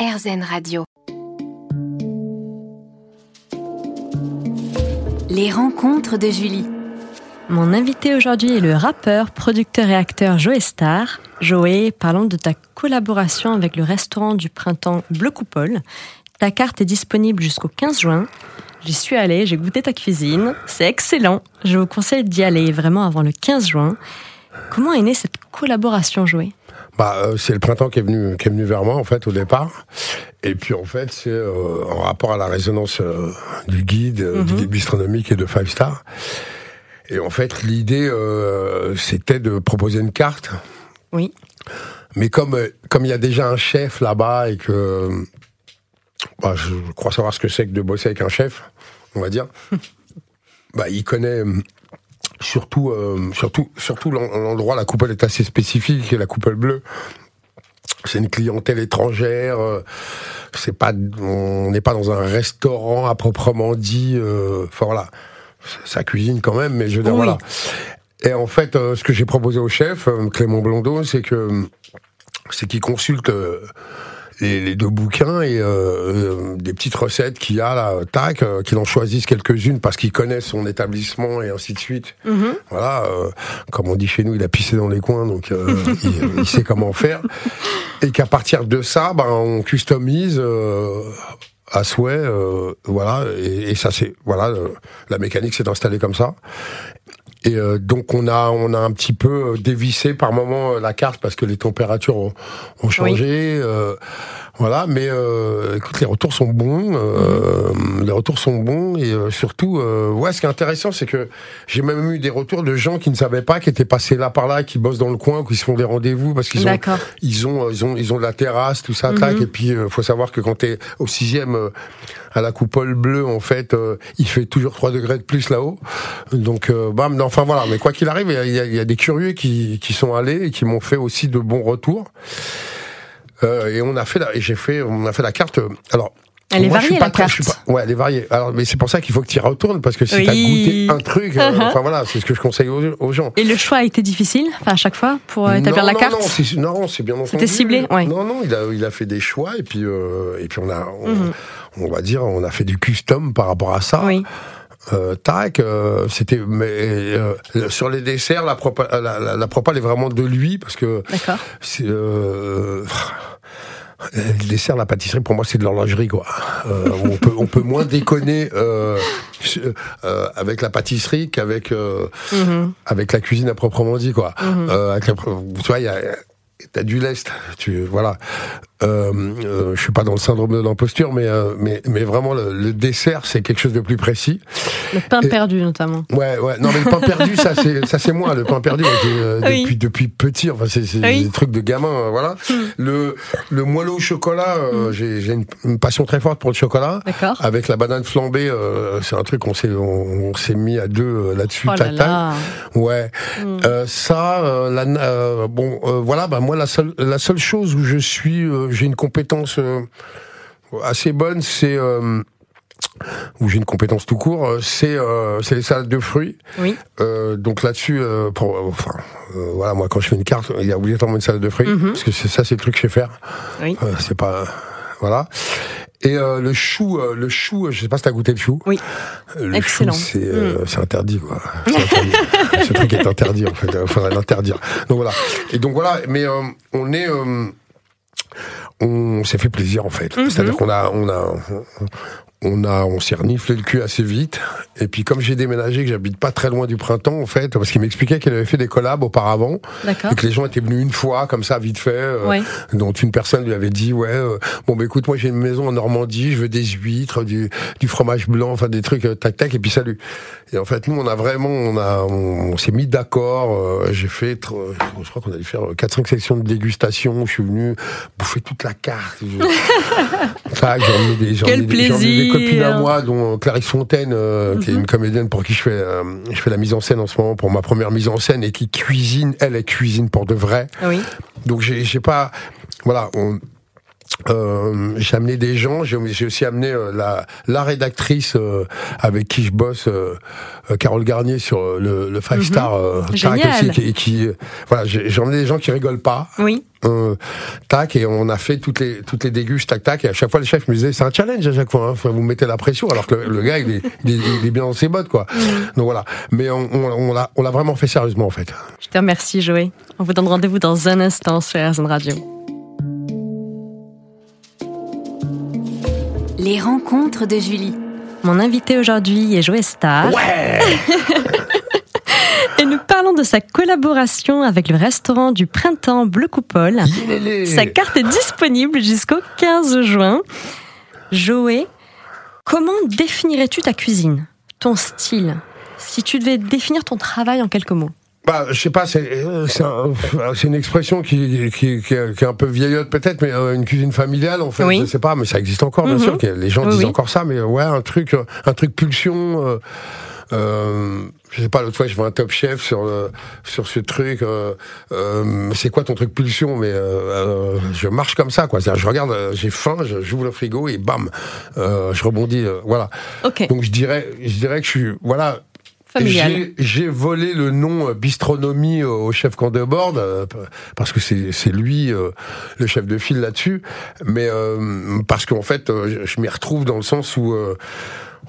RZN Radio. Les rencontres de Julie. Mon invité aujourd'hui est le rappeur, producteur et acteur Joey Star. Joey, parlons de ta collaboration avec le restaurant du printemps Bleu Coupole. Ta carte est disponible jusqu'au 15 juin. J'y suis allée, j'ai goûté ta cuisine. C'est excellent. Je vous conseille d'y aller vraiment avant le 15 juin. Comment est née cette collaboration, Joey bah, euh, c'est le printemps qui est venu qui est venu vers moi en fait au départ. Et puis en fait c'est euh, en rapport à la résonance euh, du guide, du guide bistronomique et de Five Star. Et en fait l'idée c'était de proposer une carte. Oui. Mais comme comme il y a déjà un chef là-bas et que bah, je crois savoir ce que c'est que de bosser avec un chef, on va dire. bah, il connaît surtout, euh, surtout, surtout l'endroit, la coupole est assez spécifique, la coupole bleue. C'est une clientèle étrangère. Euh, c'est pas, on n'est pas dans un restaurant à proprement dit. Euh, enfin voilà, ça cuisine quand même, mais je veux dire voilà. Et en fait, ce que j'ai proposé au chef Clément Blondeau, c'est que c'est qu'il consulte les, deux bouquins et euh, euh, des petites recettes qu'il y a là, tac, euh, qu'il en choisisse quelques-unes parce qu'il connaît son établissement et ainsi de suite. Mhm. Voilà, comme on dit chez nous, il a pissé dans les coins, donc il, sait comment faire. Et qu'à partir de ça, ben, on customise à souhait, voilà, et, et ça c'est, voilà, la mécanique s'est installée comme ça. Et euh, donc on a on a un petit peu euh, dévissé par moment euh, la carte parce que les températures ont, ont changé. Euh, voilà, mais euh, écoute, les retours sont bons. Euh, mhm. Les retours sont bons et surtout, ouais, ce qui est intéressant, c'est que j'ai même eu des retours de gens qui ne savaient pas, qui étaient passés là par là, qui bossent dans le coin, qui se font des rendez-vous parce qu'ils ont ils ont ils ont ils ont de la terrasse, tout ça, tac. Mhm. Et puis faut savoir que quand t'es au sixième à la coupole bleue, en fait, il fait toujours 3 degrés de plus là-haut. Donc, bam, non, enfin voilà, mais quoi qu'il arrive, il y, a, des curieux qui, qui sont allés et qui m'ont fait aussi de bons retours. Euh, et on a fait, la, et j'ai fait, on a fait la carte. Alors, elle est variée la carte. ouais, elle est variée. Alors, mais c'est pour ça qu'il faut que tu y retournes parce que si tu t'as goûté un truc, euh, uh-huh. enfin voilà, c'est ce que je conseille aux, gens. Et le choix a été difficile, enfin à chaque fois pour euh, établir la carte. Non, non, c'est bien entendu. C'était ciblé, ouais. Non, non, il a, il a fait des choix et puis et puis on a, on, mm-hmm. on, va dire, on a fait du custom par rapport à ça. Oui. Euh, tac, euh, c'était mais euh, sur les desserts, la propale, la, la, la propale est vraiment de lui parce que c'est euh, le dessert, la pâtisserie, pour moi, c'est de l'horlogerie, quoi. Euh, on peut, on peut moins déconner euh, euh, avec la pâtisserie qu'avec mm-hmm. avec la cuisine à proprement dit, quoi. Mm-hmm. tu vois, il y a t'as du lest, tu voilà. Euh, euh, je suis pas dans le syndrome de l'imposture, mais, euh, mais mais vraiment le, dessert c'est quelque chose de plus précis. Le pain perdu notamment. Ouais ouais non mais le pain perdu ça c'est ça c'est moi le pain perdu euh, depuis depuis petit enfin c'est des trucs de gamin euh, voilà. Hmm. Le le moelleux au chocolat hmm. j'ai j'ai une, passion très forte pour le chocolat. D'accord. Avec la banane flambée c'est un truc on s'est on, s'est mis à deux là-dessus. Oh là là. Ouais hmm. ça la, bon voilà bah moi la seule la seule chose où je suis j'ai une compétence euh, assez bonne, c'est euh, où j'ai une compétence tout court, euh, c'est c'est les salades de fruits. Oui. donc là-dessus, pour enfin voilà, moi quand je fais une carte, il y a obligatoirement une salade de fruits mhm. parce que c'est ça, c'est le truc que je sais faire. Oui. c'est pas voilà. Et le chou, le chou, je sais pas si t'as goûté le chou. Oui. Le Excellent. chou, c'est c'est interdit quoi. Ce truc est interdit en fait. Il faudrait l'interdire. Donc voilà. Et donc voilà. Mais on est on s'est fait plaisir en fait. Mhm. C'est-à-dire qu'on a, on a, on a, on s'est reniflé le cul assez vite. Et puis comme j'ai déménagé, que j'habite pas très loin du printemps en fait, parce qu'il m'expliquait qu'il avait fait des collabs auparavant, et que les gens étaient venus une fois comme ça vite fait, euh, dont une personne lui avait dit ouais, euh, bon bah écoute moi j'ai une maison en Normandie, je veux des huîtres, du, du fromage blanc, enfin des trucs euh, tac tac et puis salut. Et en fait nous on a vraiment, on a, on, s'est mis d'accord. j'ai fait, je crois qu'on a dû faire 4-5 sections de dégustation. Je suis venu bouffer toute la carte. j'en ai des, Quel plaisir copine à moi, dont Clarisse Fontaine, euh, qui est une mhm. comédienne pour qui je fais, euh, je fais la mise en scène en ce moment, pour ma première mise en scène, et qui cuisine, elle, elle cuisine pour de vrai. Oui. Donc j'ai pas, voilà, on, Euh, j'ai amené des gens, j'ai aussi amené euh, la, la rédactrice euh, avec qui je bosse, euh, euh, Carole Garnier sur le, le Five Mhm. Star euh, Génial. Tac aussi, qui, voilà, j'ai emmené des gens qui rigolent pas, Oui. euh, tac, et on a fait toutes les toutes les dégustes, tac tac, et à chaque fois le chef me disait c'est un challenge à chaque fois, hein, vous mettez la pression, alors que le, le gars il est, il, est, il est bien dans ses bottes quoi. Donc voilà, mais on, on, on l'a vraiment fait sérieusement en fait. Je te remercie, Joé. On vous donne rendez-vous dans un instant sur RZN Radio. Les rencontres de Julie. Mon invité aujourd'hui est Joé Star. Ouais. Et nous parlons de sa collaboration avec le restaurant du Printemps Bleu Coupole. Sa carte est disponible jusqu'au 15 juin. Joé, comment définirais-tu ta cuisine, ton style, si tu devais définir ton travail en quelques mots Bah, je sais pas, c'est euh, un- une expression qui, qui, qui, est qui est un peu vieillotte peut-être, mais euh, une cuisine familiale en fait, Oui. je sais pas, mais ça existe encore bien Mhm. sûr. que Les gens Oui, disent oui. encore ça, mais euh, ouais, un truc, un truc pulsion. Euh, euh, je sais pas, l'autre fois je vois un top chef sur le, sur ce truc. Euh, euh, c'est quoi ton truc pulsion Mais euh, je marche comme ça, quoi. Je regarde, j'ai faim, j'ouvre le frigo et bam, euh, je rebondis. voilà. Ok, Donc je dirais, je dirais que je suis, voilà, familial. j'ai- volé le nom euh, bistronomie au chef Candebord euh, parce que c'est lui euh, le chef de file là-dessus, mais euh, parce qu'en fait euh, je, m'y retrouve dans le sens où euh,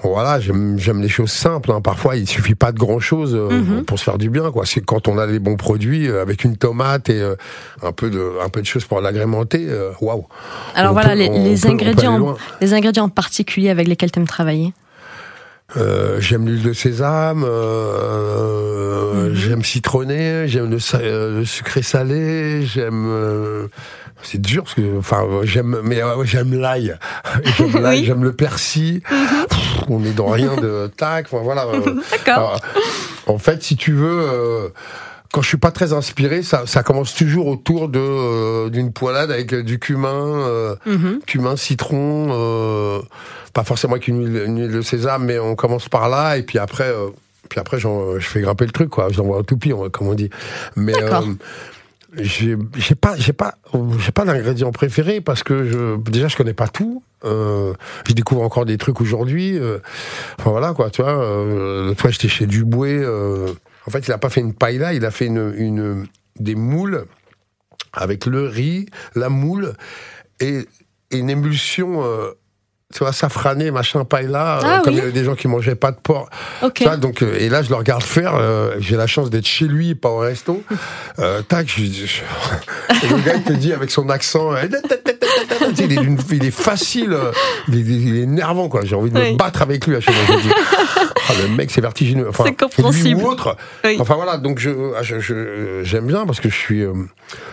voilà j'aime j'aime les choses simples. hein. Parfois il suffit pas de grand chose Mhm. pour se faire du bien quoi. C'est quand on a les bons produits euh, avec une tomate et euh, un peu de un peu de choses pour l'agrémenter. euh, Waouh. Alors on voilà, peut- les, on les peut- on peut ingrédients, loin. les ingrédients en particulier avec lesquels tu aimes travailler? Euh, j'aime l'huile de sésame, euh, Mhm. j'aime citronné, j'aime le, sa- euh, le sucré salé, j'aime. euh, c'est dur parce que, enfin, euh, j'aime, mais euh, j'aime l'ail, j'aime l'ail, Oui. j'aime le persil. Pff, on est dans rien de tac, voilà. euh, D'accord. en fait, si tu veux. Quand je suis pas très inspiré, ça, ça commence toujours autour de euh, d'une poêlade avec euh, du cumin, euh, Mhm. cumin, citron, euh, pas forcément avec une huile, une huile de sésame, mais on commence par là et puis après, euh, puis après j'en- je fais grimper le truc quoi, je l'envoie au toupie, comme on dit. Mais euh, j'ai j'ai pas j'ai pas j'ai pas d'ingrédient préféré parce que je déjà je connais pas tout. Euh, je découvre encore des trucs aujourd'hui. euh, enfin voilà quoi, tu vois. Euh, fois j'étais chez Duboué. euh, en fait, il a pas fait une paella, il a fait une, une des moules avec le riz, la moule et, et une émulsion. euh, tu vois, safrané, machin, paella, euh, Ah comme oui. il y avait des gens qui mangeaient pas de porc. Ok. Tu vois, donc, euh, et là, je le regarde faire. euh, J'ai la chance d'être chez lui, pas au resto. Euh, tac, je, je- et le gars, il te dit avec son accent, euh, il, est d'une- il est facile, euh, il est, il est énervant, quoi. J'ai envie de Oui. me battre avec lui à chaque fois. Ah, le mec, c'est vertigineux. Enfin, C'est compréhensible. Lui ou autre. Oui. Enfin voilà, donc je, ah, je- j'aime bien parce que je suis, euh,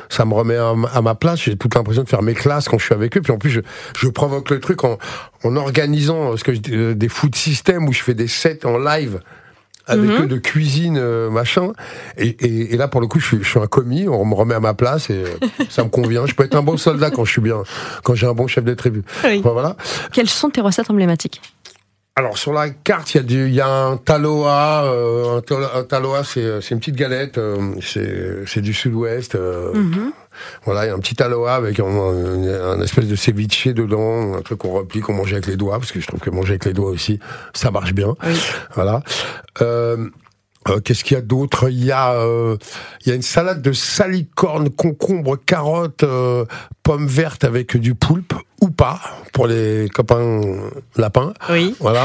ça me remet à, ma- à ma place. J'ai toute l'impression de faire mes classes quand je suis avec eux. Puis en plus, je, je provoque le truc en, en organisant euh, ce que je euh, des food systems où je fais des sets en live avec eux de cuisine, euh, machin. Et, et, et là, pour le coup, je suis, je suis un commis. On me remet à ma place et euh, ça me convient. Je peux être un bon soldat quand je suis bien, quand j'ai un bon chef de tribu. Oui. Enfin, voilà. Quelles sont tes recettes emblématiques? Alors sur la carte, il y a du, il y a un taloa. euh, un, talo- un taloa, c'est c'est une petite galette. euh, c'est c'est du sud-ouest. euh, Mhm. Voilà, il y a un petit taloa avec un, un- un espèce de ceviche dedans, un truc qu'on replie, qu'on mange avec les doigts, parce que je trouve que manger avec les doigts aussi, ça marche bien. Oui. Voilà. Euh, Qu'est-ce qu'il y a d'autre? Il y a, euh, il y a une salade de salicorne, concombre, carottes, euh, pommes vertes avec du poulpe ou pas pour les copains lapins. Oui. Voilà.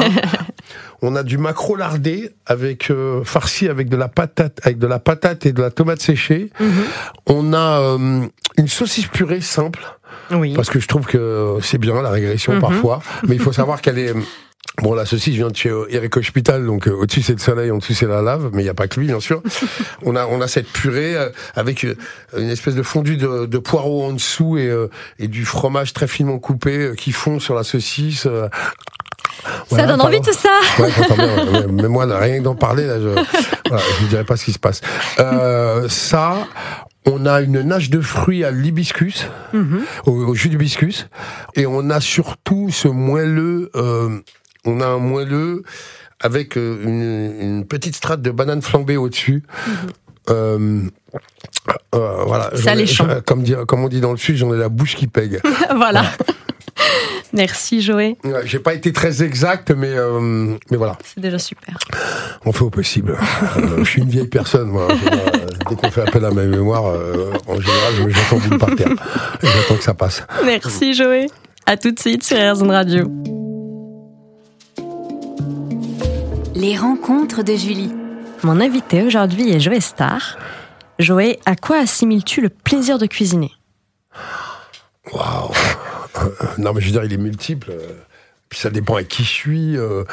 On a du maquereau lardé avec farci avec de la patate, avec de la patate et de la tomate séchée. Mhm. On a une saucisse purée simple Oui. parce que je trouve que c'est bien la régression Mhm. parfois, mais il faut savoir qu'elle est Bon, la saucisse vient de chez Eric Hospital, donc euh, au-dessus c'est le soleil, en dessous c'est la lave, mais il n'y a pas que lui, bien sûr. on a on a cette purée euh, avec euh, une espèce de fondu de, de poireaux en dessous et, euh, et du fromage très finement coupé euh, qui fond sur la saucisse. euh. Ça Voilà, donne pardon. envie tout ça Ouais, bien, mais moi, là, rien que d'en parler, là, je, voilà, je ne dirais pas ce qui se passe. Euh, ça, on a une nage de fruits à l'hibiscus, Mhm. au, au jus d'hibiscus, et on a surtout ce moelleux, euh, on a un moelleux avec euh, une, une petite strate de banane flambée au-dessus. Euh, euh, voilà. C'est J'en ai- Comme, comme on dit dans le sud, j'en ai la bouche qui pègue. voilà. Merci Joé, J'ai pas été très exact, mais euh, mais voilà, c'est déjà super. on fait au possible. Euh, je suis une vieille personne, moi. Dès qu'on fait appel à ma mémoire, euh, en général, en boule par terre. J'attends que ça passe. Merci Joé. À tout de suite sur RZN Radio. Les rencontres de Julie. Mon invité aujourd'hui est Joé Star. Joé, à quoi assimiles-tu le plaisir de cuisiner? Waouh Euh, Non, mais je veux dire, il est multiple. euh, Puis ça dépend à qui je suis. euh,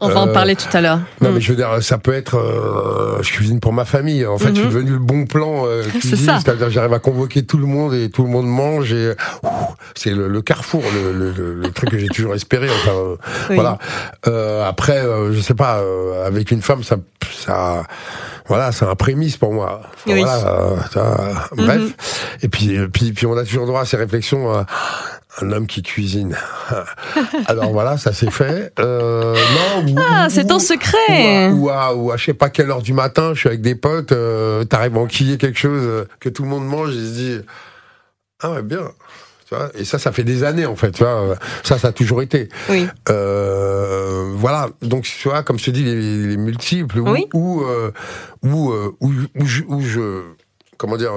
On va en parler tout à l'heure. Non, Mm. mais je veux dire, ça peut être. euh, je cuisine pour ma famille. En fait, je suis Mhm. devenu le bon plan euh, C'est cuisine. ça. C'est-à-dire, j'arrive à convoquer tout le monde et tout le monde mange. Et ouh, c'est le, le carrefour, le, le- le- le truc que j'ai toujours espéré. Enfin, euh, Oui. voilà. Euh, après, euh, je sais pas, euh, avec une femme, ça, ça, voilà, c'est un prémisse pour moi. Enfin, Oui. Voilà. ça, bref. Mhm. Et puis, puis, puis, on a toujours droit à ces réflexions. un homme qui cuisine. Alors voilà, ça c'est fait. Non. Ah, c'est ou à, secret ou, à, ou à je sais pas quelle heure du matin, je suis avec des potes, t'arrives à enquiller quelque chose que tout le monde mange et se dit ah ouais bien. Tu vois et ça, ça fait des années en fait. Tu vois ça, ça a toujours été. Oui. Euh, voilà. Donc tu vois, comme je te dis, les, les multiples ou Oui. ou euh, ou, euh, où, où je, où je comment dire.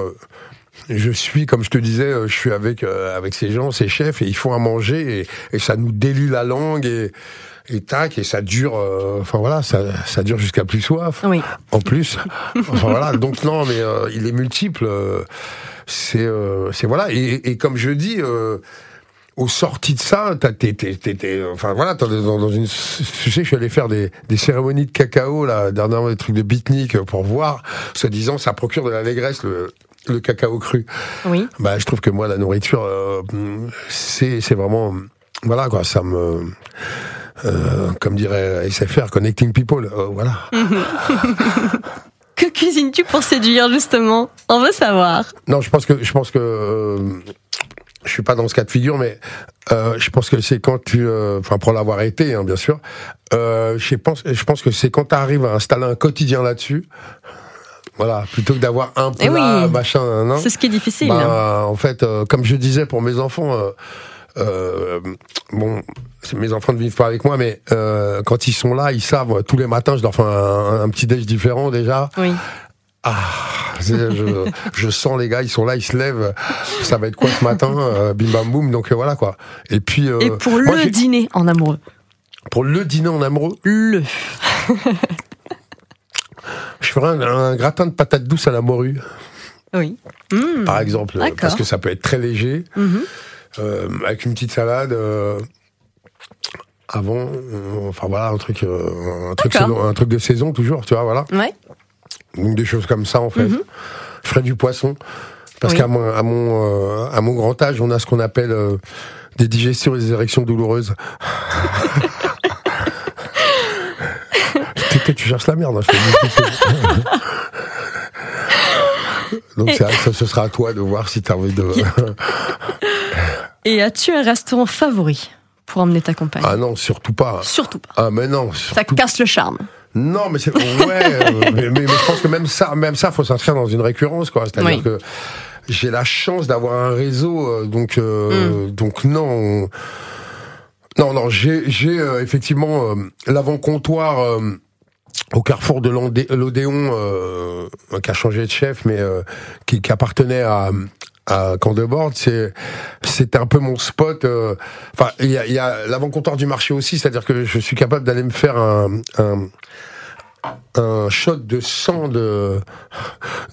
je suis, comme je te disais, je suis avec euh, avec ces gens, ces chefs, et ils font à manger, et, et ça nous délie la langue, et, et tac, et ça dure, euh, enfin voilà, ça, ça dure jusqu'à plus soif, Oui. en plus. Enfin voilà, donc non, mais euh, il est multiple, euh, c'est euh, c'est voilà, et, et comme je dis. Euh, aux sorties de ça, t'as- t'es, t'es, t'es- t'es- enfin voilà, t'es dans, dans une, tu sais, je suis allé faire des, des cérémonies de cacao là, dernièrement des trucs de beatnik pour voir, se disant ça procure de l'allégresse le, le cacao cru. Oui. Bah, je trouve que moi, la nourriture, euh, c'est, c'est vraiment, voilà quoi, ça me, euh, comme dirait SFR, connecting people, euh, voilà. Cuisines-tu pour séduire justement? On veut savoir. Non, je pense que je pense que euh, je suis pas dans ce cas de figure, mais euh, je pense que c'est quand tu, euh, enfin pour l'avoir été, hein, bien sûr. Euh, je pense, je pense que c'est quand tu arrives à installer un quotidien là-dessus. Voilà, plutôt que d'avoir un Eh plat, oui. machin, non? C'est ce qui est difficile. Bah, en fait, euh, comme je disais pour mes enfants, euh, euh, bon, c'est- mes enfants ne vivent pas avec moi, mais euh, quand ils sont là, ils savent. euh, Tous les matins, je leur fais un, un petit déj différent déjà. Oui. Ah, je, je sens les gars, ils sont là, ils se lèvent. Ça va être quoi ce matin euh, Bim bam boum. Donc euh, voilà quoi. Et puis euh, Et pour le dîner en amoureux. pour le dîner en amoureux, Le. je ferai un, un gratin de patates douces à la morue, Oui. Mm. par exemple, parce que ça peut être très léger, Mhm. Euh, avec une petite salade. euh, avant, euh, enfin voilà, un truc, un truc, D'accord. saison- un truc de saison toujours, tu vois, voilà. Ouais. Donc des choses comme ça en fait. Mhm. Je ferai du poisson parce Oui. qu'à mon à mon à mon grand âge, on a ce qu'on appelle des digestions et des érections douloureuses. Que tu cherches la merde. hein, je te dis. Donc ça, ce sera à toi de voir si tu as envie de. Et as-tu un restaurant favori pour emmener ta compagne? Ah non, surtout pas. Surtout pas. Ah mais non. Ça surtout- casse le charme. Non, mais c'est ouais, euh, mais, mais- mais je pense que même ça, même ça, faut s'inscrire dans une récurrence, quoi. C'est-à-dire Oui. que j'ai la chance d'avoir un réseau, euh, donc euh, Mm. donc non, non, non, j'ai j'ai euh, effectivement euh, l'avant-comptoir. euh, au carrefour de l'Odéon, euh, qui a changé de chef, mais euh, qui, qui appartenait à, à Camp de Borde, c'est c'était un peu mon spot. euh, Enfin, il y a, y a l'avant-comptoir du marché aussi, c'est-à-dire que je suis capable d'aller me faire un, un un shot de sang de,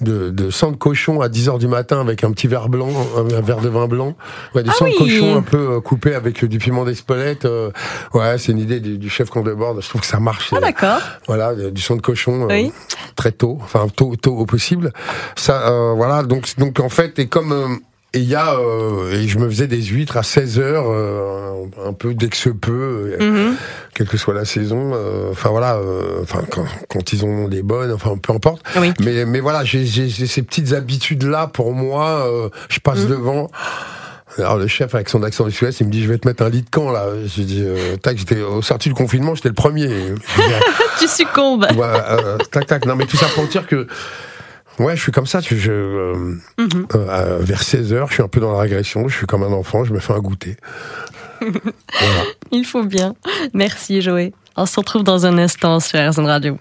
de, de sang de cochon à 10 heures du matin avec un petit verre blanc, un, verre de vin blanc. Ouais, du Ah sang oui. de cochon un peu euh, coupé avec euh, du piment d'Espelette. euh, ouais, c'est une idée du, du chef qu'on déborde. Je trouve que ça marche. Ah c'est- d'accord. voilà, euh, du sang de cochon euh, Oui. très tôt, enfin tôt, tôt au possible. Ça, euh, voilà, donc donc en fait, et comme euh, et il y a, euh, et je me faisais des huîtres à 16 heures, euh, un peu dès que se peut, euh, Mhm. quelle que soit la saison. euh, Enfin voilà, euh, enfin quand, quand ils ont des bonnes, enfin peu importe. Oui. Mais mais voilà, j'ai ces petites habitudes là pour moi. euh, je passe Mhm. devant. Alors le chef avec son accent du Sud-Est, il me dit je vais te mettre un lit de camp là. J'ai dit euh, tac, j'étais au sorti du confinement, j'étais le premier. Tu succombes. Ouais, euh, tac tac. Non mais tout ça pour dire que Ouais, je suis comme ça. Je, euh, Mhm. euh, vers 16 heures, je suis un peu dans la régression. Je suis comme un enfant. Je me fais un goûter. voilà. Il faut bien. Merci Joé. On se retrouve dans un instant sur RZN Radio.